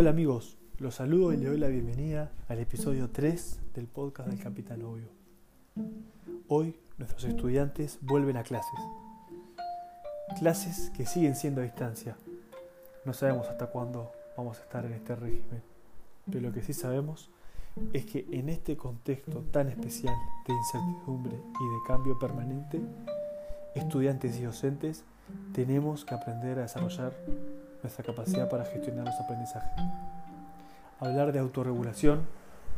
Hola amigos, los saludo y les doy la bienvenida al episodio 3 del podcast del Capitán Obvio. Hoy nuestros estudiantes vuelven a clases. Clases que siguen siendo a distancia. No sabemos hasta cuándo vamos a estar en este régimen, pero lo que sí sabemos es que en este contexto tan especial de incertidumbre y de cambio permanente, estudiantes y docentes tenemos que aprender a desarrollar nuestra capacidad para gestionar los aprendizajes. Hablar de autorregulación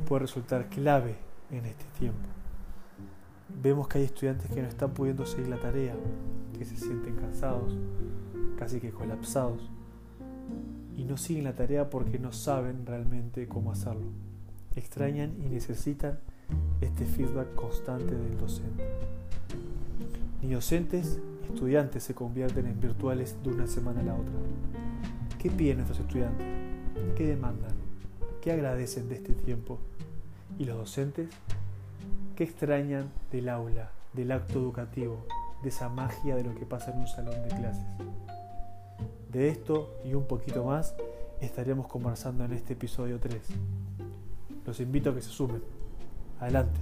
puede resultar clave en este tiempo. Vemos que hay estudiantes que no están pudiendo seguir la tarea, que se sienten cansados, casi que colapsados, y no siguen la tarea porque no saben realmente cómo hacerlo. Extrañan y necesitan este feedback constante del docente. Ni docentes estudiantes se convierten en virtuales de una semana a la otra. ¿Qué piden nuestros estudiantes? ¿Qué demandan? ¿Qué agradecen de este tiempo? ¿Y los docentes? ¿Qué extrañan del aula, del acto educativo, de esa magia de lo que pasa en un salón de clases? De esto y un poquito más estaremos conversando en este episodio 3. Los invito a que se sumen. Adelante.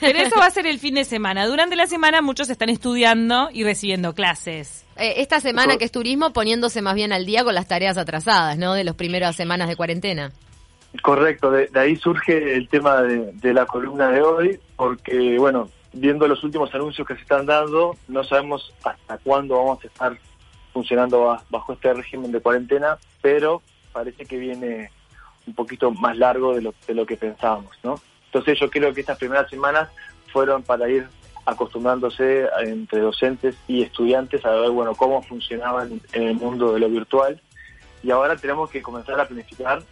Pero eso va a ser el fin de semana. Durante la semana muchos están estudiando y recibiendo clases. Eh, esta semana que es turismo poniéndose más bien al día con las tareas atrasadas, ¿no? De las primeras semanas de cuarentena. Correcto, de, ahí surge el tema de, la columna de hoy, porque, bueno, viendo los últimos anuncios que se están dando, no sabemos hasta cuándo vamos a estar funcionando bajo este régimen de cuarentena, pero parece que viene un poquito más largo de lo, de lo que pensábamos, ¿no? Entonces yo creo que estas primeras semanas fueron para ir acostumbrándose entre docentes y estudiantes a ver bueno cómo funcionaban en el mundo de lo virtual y ahora tenemos que comenzar a planificar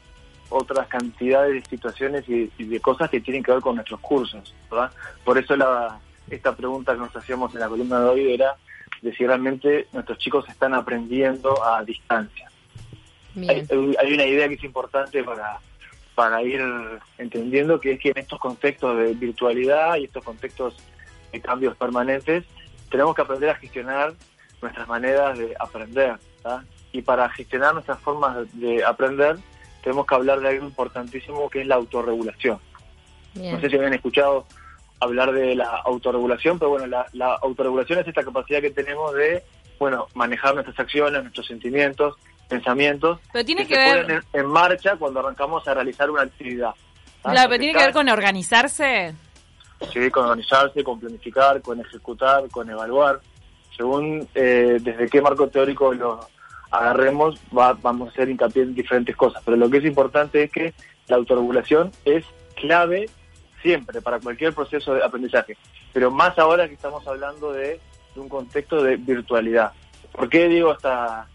otras cantidades de situaciones y, de cosas que tienen que ver con nuestros cursos, ¿verdad? Por eso la, esta pregunta que nos hacíamos en la columna de hoy era de si realmente nuestros chicos están aprendiendo a distancia. Hay, hay, una idea que es importante para, para ir entendiendo que es que en estos contextos de virtualidad y estos contextos de cambios permanentes, tenemos que aprender a gestionar nuestras maneras de aprender. Y para gestionar nuestras formas de aprender, tenemos que hablar de algo importantísimo que es la autorregulación. No sé si habían escuchado hablar de la autorregulación, pero bueno, la, la autorregulación es esta capacidad que tenemos de, bueno, manejar nuestras acciones, nuestros sentimientos, pensamientos pero tiene que, se ver... ponen en, marcha cuando arrancamos a realizar una actividad. Claro, pero tiene que ver con organizarse. Sí, con organizarse, con planificar, con ejecutar, con evaluar. Según eh, desde qué marco teórico lo agarremos, vamos a hacer hincapié en diferentes cosas. Pero lo que es importante es que la autorregulación es clave siempre para cualquier proceso de aprendizaje. Pero más ahora que estamos hablando de, de un contexto de virtualidad. ¿Por qué digo esta,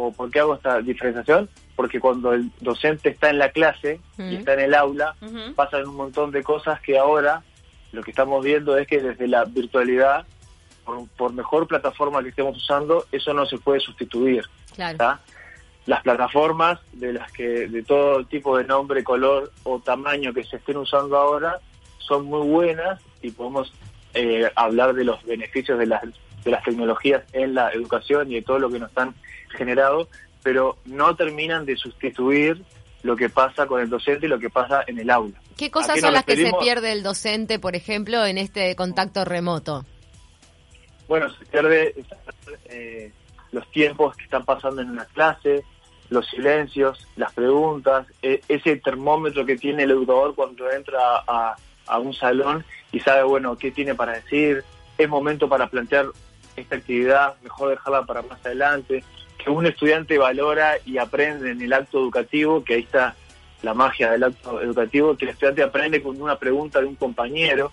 o por qué hago esta diferenciación, porque cuando el docente está en la clase y está en el aula, pasan un montón de cosas que ahora lo que estamos viendo es que desde la virtualidad, por, mejor plataforma que estemos usando, eso no se puede sustituir. Las plataformas de las que de todo tipo de nombre, color o tamaño que se estén usando ahora son muy buenas y podemos eh, hablar de los beneficios de las de las tecnologías en la educación y de todo lo que nos han generado, pero no terminan de sustituir lo que pasa con el docente y lo que pasa en el aula. ¿Qué cosas son las que se pierde el docente, por ejemplo, en este contacto remoto? Bueno, se pierde eh, los tiempos que están pasando en una clase, los silencios, las preguntas, e, ese termómetro que tiene el educador cuando entra a, a un salón y sabe, bueno, qué tiene para decir, es momento para plantear esta actividad, mejor dejarla para más adelante, que un estudiante valora y aprende en el acto educativo, que ahí está la magia del acto educativo, que el estudiante aprende con una pregunta de un compañero.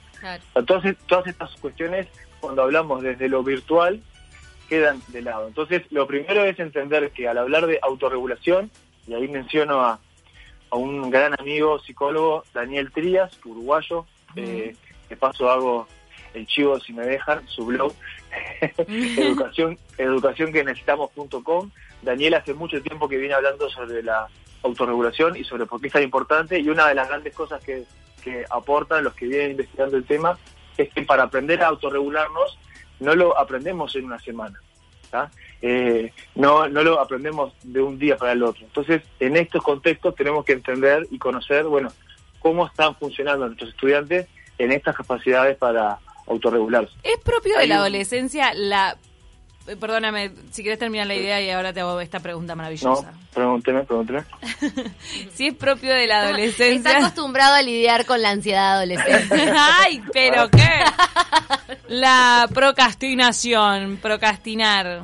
Entonces, todas estas cuestiones, cuando hablamos desde lo virtual, quedan de lado. Entonces, lo primero es entender que al hablar de autorregulación, y ahí menciono a, un gran amigo psicólogo, Daniel Trías, uruguayo, eh, que paso hago el chivo si me dejan, su blog, educación, educación que. Daniel hace mucho tiempo que viene hablando sobre la autorregulación y sobre por qué es tan importante y una de las grandes cosas que, que aportan los que vienen investigando el tema es que para aprender a autorregularnos no lo aprendemos en una semana. eh, no, no lo aprendemos de un día para el otro. Entonces, en estos contextos tenemos que entender y conocer, bueno, cómo están funcionando nuestros estudiantes en estas capacidades para autorregularse. ¿Es propio de la un- adolescencia la... eh, Perdóname, si querés terminar la idea y ahora te hago esta pregunta No, maravillosa. pregúnteme, pregúnteme. Si es propio de la Está adolescencia... acostumbrado a lidiar con la ansiedad adolescente. Ay, pero qué. La procrastinación, procrastinar.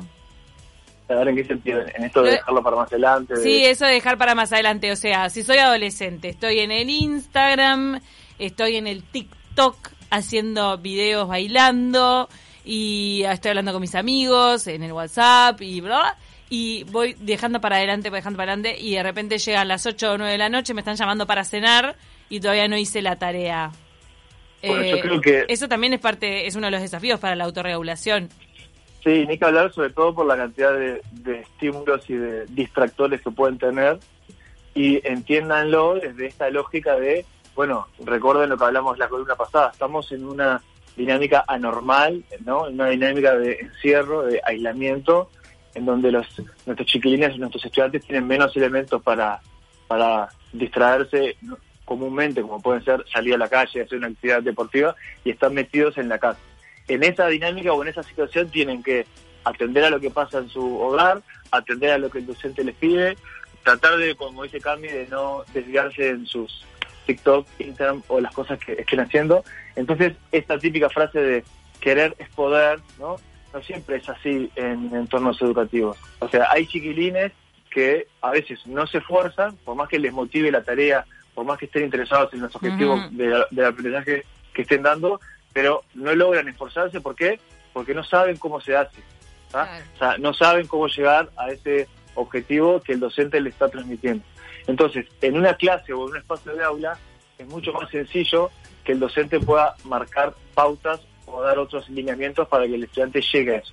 A ver en qué sentido, en esto de Lo- dejarlo para más adelante. de- Sí, eso de dejar para más adelante. O sea, si soy adolescente, estoy en el Instagram, estoy en el TikTok haciendo videos bailando y estoy hablando con mis amigos en el WhatsApp y bla. Y voy dejando para adelante, voy dejando para adelante y de repente llegan las 8 o 9 de la noche, me están llamando para cenar y todavía no hice la tarea. Bueno, yo Eh, creo que- Eso también es parte, es uno de los desafíos para la autorregulación. Sí, ni que hablar sobre todo por la cantidad de, de estímulos y de distractores que pueden tener y entiéndanlo desde esta lógica de, bueno, recuerden lo que hablamos la columna pasada, estamos en una dinámica anormal, ¿no? En una dinámica de encierro, de aislamiento, en donde los nuestros chiquilines nuestros estudiantes tienen menos elementos para, para distraerse comúnmente, como pueden ser salir a la calle, hacer una actividad deportiva, y están metidos en la casa en esa dinámica o en esa situación tienen que atender a lo que pasa en su hogar, atender a lo que el docente les pide, tratar de, como dice Cami, de no desviarse en sus TikTok, Instagram o las cosas que estén haciendo. Entonces, esta típica frase de querer es poder, ¿no? No siempre es así en entornos educativos. O sea, hay chiquilines que a veces no se esfuerzan, por más que les motive la tarea, por más que estén interesados en los objetivos Ujú. de del aprendizaje que estén dando, pero no logran esforzarse. ¿Por qué? Porque no saben cómo se hace. Claro. O sea, no saben cómo llegar a ese objetivo que el docente le está transmitiendo. Entonces, en una clase o en un espacio de aula, es mucho más sencillo que el docente pueda marcar pautas o dar otros lineamientos para que el estudiante llegue a eso.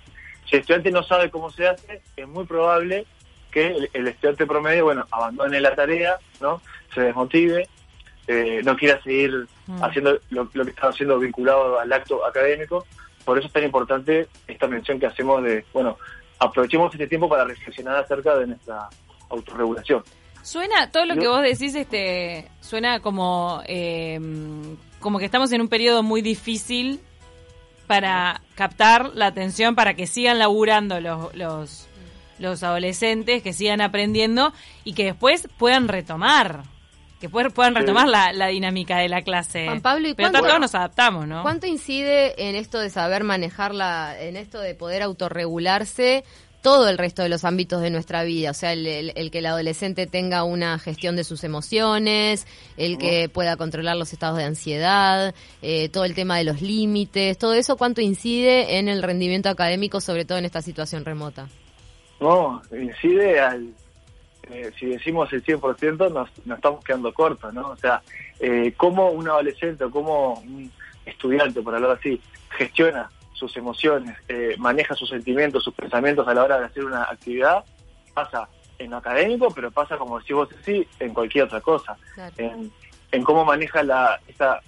Si el estudiante no sabe cómo se hace, es muy probable que el, el estudiante promedio, bueno, abandone la tarea, ¿no? Se desmotive, eh, no quiera seguir Mm. haciendo lo, lo que está haciendo vinculado al acto académico. Por eso es tan importante esta mención que hacemos de, bueno, aprovechemos este tiempo para reflexionar acerca de nuestra autorregulación. Suena, todo lo que vos decís, este, suena como, eh, como que estamos en un periodo muy difícil para captar la atención, para que sigan laburando los, los, los adolescentes, que sigan aprendiendo y que después puedan retomar, que puedan Sí. retomar la, la dinámica de la clase. Juan Pablo, ¿y Pero cuánto- todos nos adaptamos, ¿no? ¿Cuánto incide en esto de saber manejarla, en esto de poder autorregularse todo el resto de los ámbitos de nuestra vida? O sea, el, el- el que el adolescente tenga una gestión de sus emociones, el que pueda controlar los estados de ansiedad, eh, todo el tema de los límites, todo eso, ¿cuánto incide en el rendimiento académico, sobre todo en esta situación remota? No, incide al... eh, si decimos el 100% nos, nos estamos quedando cortos, ¿no? O sea, eh, cómo un adolescente o cómo un estudiante, por hablar así, gestiona sus emociones, eh, maneja sus sentimientos, sus pensamientos a la hora de hacer una actividad, pasa en lo académico, pero pasa, como decís vos, sí, en cualquier otra cosa. en, en cómo maneja la esa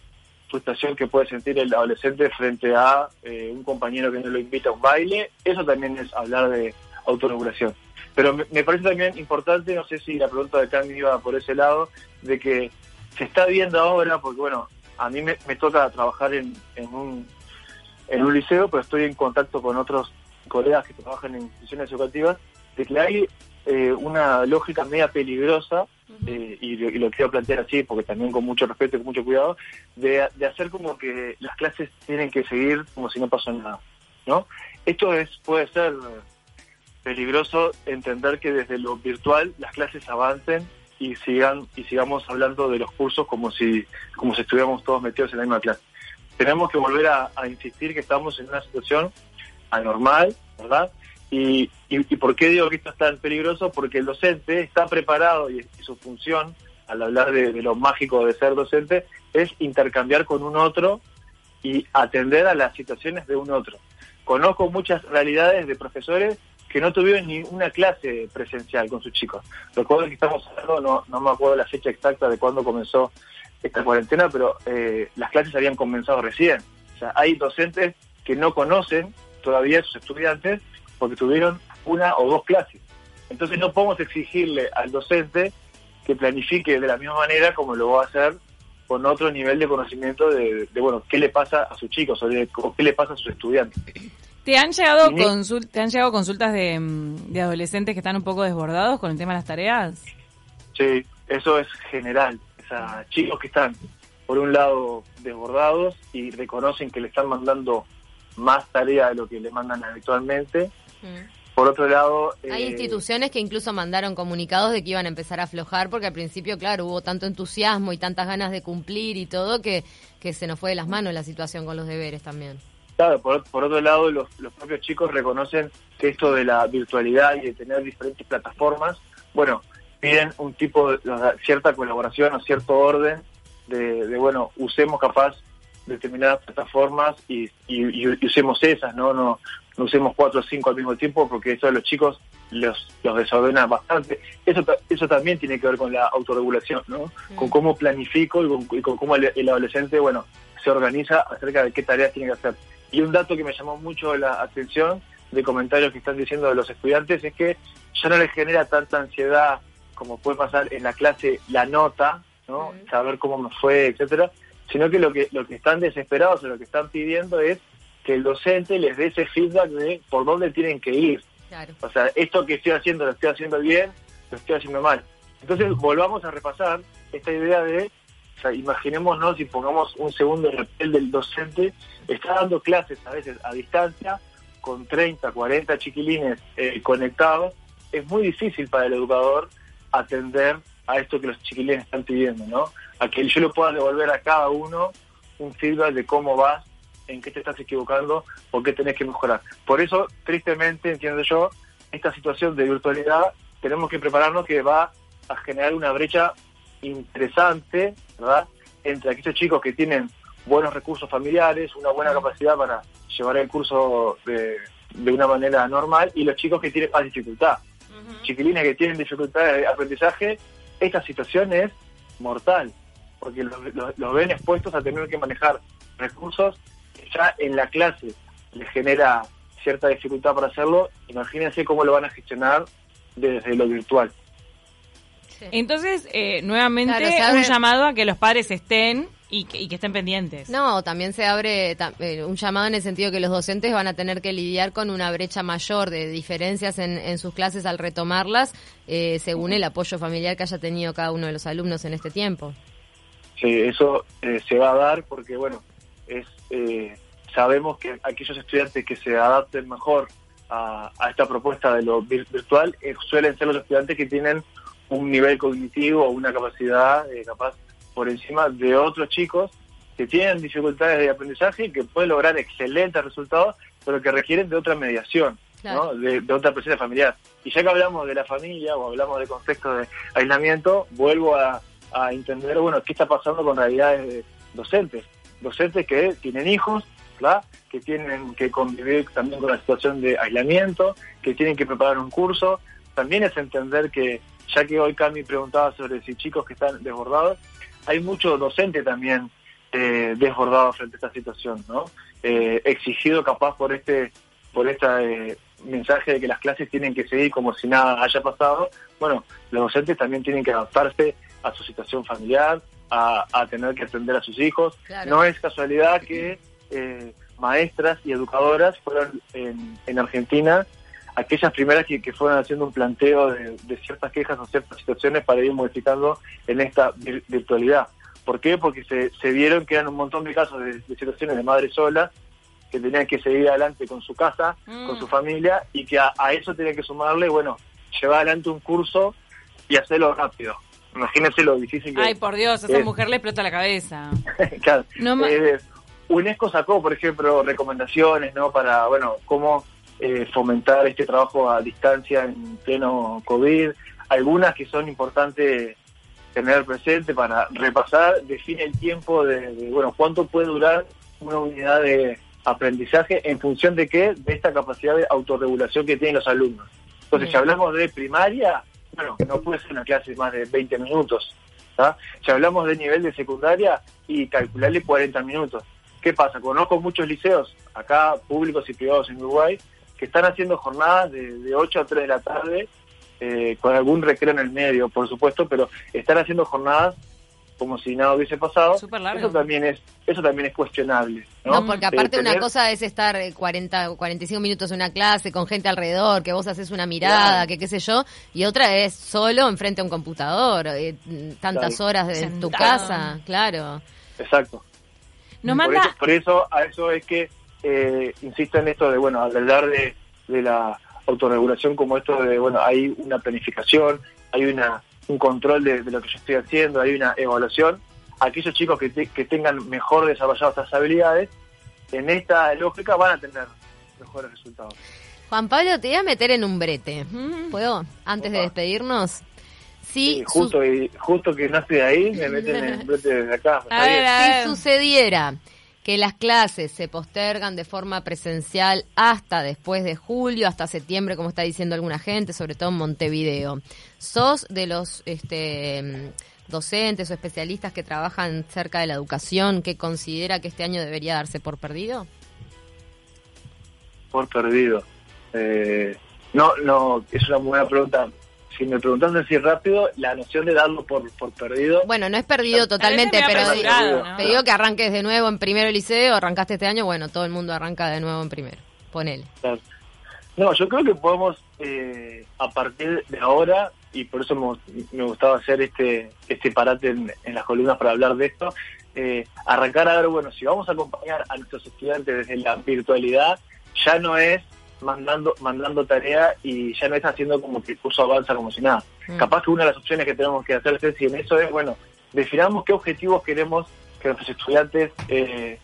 frustración que puede sentir el adolescente frente a eh, un compañero que no lo invita a un baile, eso también es hablar de autorregulación. Pero me, me parece también importante, no sé si la pregunta de Cami iba por ese lado, de que se está viendo ahora, porque bueno, a mí me, me toca trabajar en, en, un, en un liceo, pero estoy en contacto con otros colegas que trabajan en instituciones educativas, de que hay eh, una lógica media peligrosa eh, y, lo- y lo quiero plantear así, porque también con mucho respeto y con mucho cuidado, de, de hacer como que las clases tienen que seguir como si no pasó nada, ¿no? Esto es puede ser peligroso entender que desde lo virtual las clases avancen y sigan y sigamos hablando de los cursos como si como si estuviéramos todos metidos en la misma clase. Tenemos que volver a, insistir que estamos en una situación anormal, ¿verdad? Y, y, y por qué digo que esto es tan peligroso? Porque el docente está preparado y, su función, al hablar de, de lo mágico de ser docente, es intercambiar con un otro y atender a las situaciones de un otro. Conozco muchas realidades de profesores que no tuvieron ni una clase presencial con sus chicos. Recuerdo que estamos hablando, no, no me acuerdo la fecha exacta de cuándo comenzó esta cuarentena, pero eh, las clases habían comenzado recién. O sea, hay docentes que no conocen todavía a sus estudiantes porque tuvieron una o dos clases. Entonces no podemos exigirle al docente que planifique de la misma manera como lo va a hacer con otro nivel de conocimiento de, bueno, qué le pasa a sus chicos o, qué le pasa a sus estudiantes. ¿Te han llegado, ¿te han llegado consultas de, de, adolescentes que están un poco desbordados con el tema de las tareas? Sí, eso es general. Chicos que están, por un lado, desbordados y reconocen que le están mandando más tarea de lo que le mandan habitualmente. Mm. Por otro lado... Hay eh, instituciones que incluso mandaron comunicados de que iban a empezar a aflojar porque al principio, claro, hubo tanto entusiasmo y tantas ganas de cumplir y todo que, que se nos fue de las manos la situación con los deberes también. Claro, por, por otro lado, los, propios chicos reconocen que esto de la virtualidad y de tener diferentes plataformas, bueno, piden un tipo de cierta colaboración o cierto orden de, de bueno, usemos capaz determinadas plataformas y, y, usemos esas, ¿no? No, no usemos cuatro o cinco al mismo tiempo porque eso a los chicos los, los desordena bastante. Eso, eso también tiene que ver con la autorregulación, ¿no? Con cómo planifico y con, cómo el, adolescente, bueno, se organiza acerca de qué tareas tiene que hacer. Y un dato que me llamó mucho la atención de comentarios que están diciendo de los estudiantes es que ya no les genera tanta ansiedad como puede pasar en la clase la nota, ¿no? Saber cómo me fue, etcétera, sino que lo que lo que están desesperados o lo que están pidiendo es que el docente les dé ese feedback de por dónde tienen que ir. O sea, esto que estoy haciendo lo estoy haciendo bien, lo estoy haciendo mal. Entonces volvamos a repasar esta idea de, o sea, imaginémonos y pongamos un segundo en el papel del docente, está dando clases a veces a distancia con 30, 40 chiquilines eh, conectados, es muy difícil para el educador atender a esto que los chiquilines están pidiendo, ¿no? A que yo le pueda devolver a cada uno un feedback de cómo vas en qué te estás equivocando o qué tenés que mejorar. Por eso, tristemente, entiendo yo, esta situación de virtualidad tenemos que prepararnos que va a generar una brecha interesante, ¿verdad? Entre aquellos chicos que tienen buenos recursos familiares, una buena capacidad para llevar el curso de, de una manera normal y los chicos que tienen más dificultad. Chiquilines que tienen dificultades de aprendizaje, esta situación es mortal, porque los ven expuestos a tener que manejar recursos ya en la clase les genera cierta dificultad para hacerlo, imagínense cómo lo van a gestionar desde lo virtual. Entonces, eh, nuevamente, un llamado a que los padres estén y que, estén pendientes. No, también se abre eh, un llamado en el sentido que los docentes van a tener que lidiar con una brecha mayor de diferencias en, sus clases al retomarlas, eh, según el apoyo familiar que haya tenido cada uno de los alumnos en este tiempo. Sí, eso se va a dar porque, bueno, es eh, sabemos que aquellos estudiantes que se adapten mejor a, esta propuesta de lo virtual eh, suelen ser los estudiantes que tienen un nivel cognitivo o una capacidad eh, capaz por encima de otros chicos que tienen dificultades de aprendizaje y que pueden lograr excelentes resultados, pero que requieren de otra mediación, de, otra presencia familiar. Y ya que hablamos de la familia o hablamos de contexto de aislamiento, vuelvo a, a entender, bueno, qué está pasando con realidades docentes docentes que tienen hijos, ¿verdad? que tienen que convivir también con la situación de aislamiento, que tienen que preparar un curso. También es entender que, ya que hoy Cami preguntaba sobre si chicos que están desbordados, hay mucho docente también eh, desbordado frente a esta situación, ¿no? Eh, exigido capaz por este por este mensaje de que las clases tienen que seguir como si nada haya pasado. Bueno, los docentes también tienen que adaptarse a su situación familiar, a, tener que atender a sus hijos. No es casualidad que eh, maestras y educadoras fueron en, Argentina aquellas primeras que, fueron haciendo un planteo de, ciertas quejas o ciertas situaciones para ir modificando en esta virtualidad. ¿Por qué? Porque se, vieron que eran un montón de casos de, situaciones de madres solas que tenían que seguir adelante con su casa, con su mm. familia, y que a, a eso tenían que sumarle, bueno, llevar adelante un curso y hacerlo rápido. Imagínense lo difícil que Ay, por Dios, a esa mujer le explota la cabeza. claro. Eh, UNESCO sacó, por ejemplo, recomendaciones, ¿no? Para, bueno, cómo eh, fomentar este trabajo a distancia en pleno COVID. Algunas que son importantes tener presente para repasar, define el tiempo de, bueno, cuánto puede durar una unidad de aprendizaje en función de qué, de esta capacidad de autorregulación que tienen los alumnos. Entonces, si hablamos de primaria, bueno, no puede ser una clase más de 20 minutos. Si hablamos de nivel de secundaria y calcularle 40 minutos. ¿Qué pasa? Conozco muchos liceos, acá públicos y privados en Uruguay, que están haciendo jornadas de, de 8 a 3 de la tarde, eh, con algún recreo en el medio, por supuesto, pero están haciendo jornadas como si nada hubiese pasado. Eso también es eso también es cuestionable. No, No, porque Eh, aparte una tener- cosa es estar eh, 40 o 45 minutos en una clase con gente alrededor, que vos haces una mirada, Claro. que qué sé yo, y otra es solo enfrente a un computador, eh, tantas Claro. horas en tu casa, claro. Exacto. Nos Por manda... eso, por eso, a eso es que eh, insisto en esto de, bueno, al hablar de, de la autorregulación como esto de, bueno, hay una planificación, hay una un control de, de lo que yo estoy haciendo, hay una evaluación. Aquellos chicos que, te- que tengan mejor desarrolladas estas habilidades, en esta lógica van a tener mejores resultados. Juan Pablo, te voy a meter en un brete. Mm. ¿Puedo? Antes de despedirnos. Sí, justo, y, justo que no estoy ahí, me meten en el brete desde acá. A ver, si sucediera que las clases se postergan de forma presencial hasta después de julio, hasta septiembre, como está diciendo alguna gente, sobre todo en Montevideo, ¿sos de los este, docentes o especialistas que trabajan cerca de la educación que considera que este año debería darse por perdido? por perdido. Eh, no, no, es una buena pregunta. Si me preguntas así rápido, la noción de darlo por, por perdido, Bueno, no es perdido totalmente, pero ¿no? te digo que arranques de nuevo en primero liceo, arrancaste este año, bueno, todo el mundo arranca de nuevo en primero. Ponele. Claro. No, yo creo que podemos, eh, a partir de ahora, y por eso me, me gustaba hacer este este parate en, en las columnas para hablar de esto, eh, arrancar a ver, bueno, si vamos a acompañar a nuestros estudiantes desde la virtualidad, ya no es mandando mandando tarea y ya no es haciendo como que el curso avanza como si nada. Mm. Capaz que una de las opciones que tenemos que hacer, Ceci, en eso es, bueno, definamos qué objetivos queremos que nuestros estudiantes eh,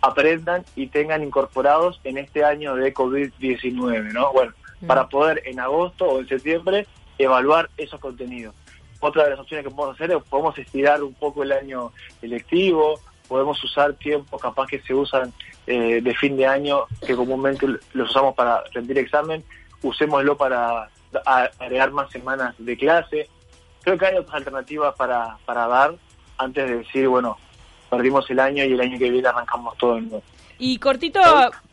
aprendan y tengan incorporados en este año de COVID-19, ¿no? Bueno, Mm. para poder en agosto o en septiembre evaluar esos contenidos. Otra de las opciones que podemos hacer es podemos estirar un poco el año electivo, podemos usar tiempos capaz que se usan eh, de fin de año, que comúnmente los usamos para rendir examen, usémoslo para agregar más semanas de clase. Creo que hay otras alternativas para, para dar antes de decir, bueno, perdimos el año y el año que viene arrancamos todo de nuevo. Y cortito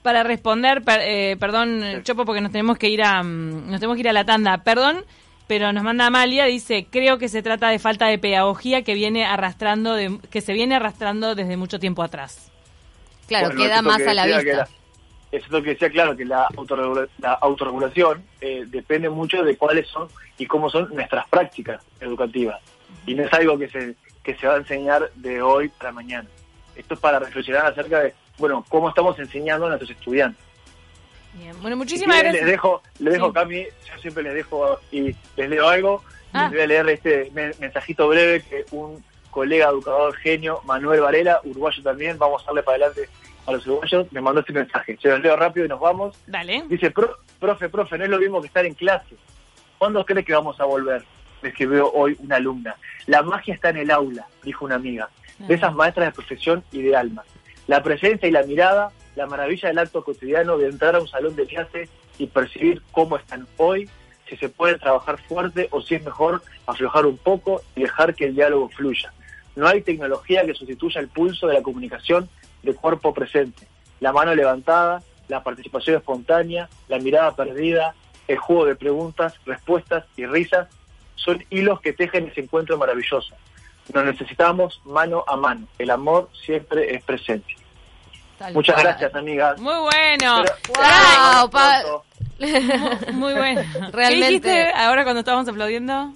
para responder, per- eh, perdón, Sí. Chopo, porque nos tenemos que ir a mm, nos tenemos que ir a la tanda. Perdón, pero nos manda Amalia, dice, creo que se trata de falta de pedagogía que viene arrastrando de- que se viene arrastrando desde mucho tiempo atrás. Claro, Bueno, queda más que a la vista. eso es lo que decía, claro, que la, autorregula- la autorregulación eh, depende mucho de cuáles son y cómo son nuestras prácticas educativas. Y no es algo que se, que se va a enseñar de hoy para mañana. Esto es para reflexionar acerca de, bueno, cómo estamos enseñando a nuestros estudiantes. Bien. Bueno, Si muchísimas gracias. Les dejo, les dejo Sí. Cami, yo siempre les dejo y les leo algo. Ah. Les voy a leer este men- mensajito breve que un colega educador genio, Manuel Varela, uruguayo también, vamos a darle para adelante a los uruguayos, me mandó este mensaje. Se los leo rápido y nos vamos. Dale. Dice, "Pro- profe, profe, no es lo mismo que estar en clase. ¿Cuándo cree que vamos a volver? Me escribió hoy una alumna. La magia está en el aula, dijo una amiga. De esas maestras de profesión y de alma. La presencia y la mirada, la maravilla del acto cotidiano de entrar a un salón de clase y percibir cómo están hoy, si se puede trabajar fuerte o si es mejor aflojar un poco y dejar que el diálogo fluya. No hay tecnología que sustituya el pulso de la comunicación de cuerpo presente. La mano levantada, la participación espontánea, la mirada perdida, el juego de preguntas, respuestas y risas son hilos que tejen ese encuentro maravilloso. Nos necesitamos mano a mano. El amor siempre es presente. Tal Muchas cual. gracias, amigas. Muy bueno. Wow, pronto. Muy bueno. Realmente. ¿Qué dijiste ahora cuando estábamos aplaudiendo?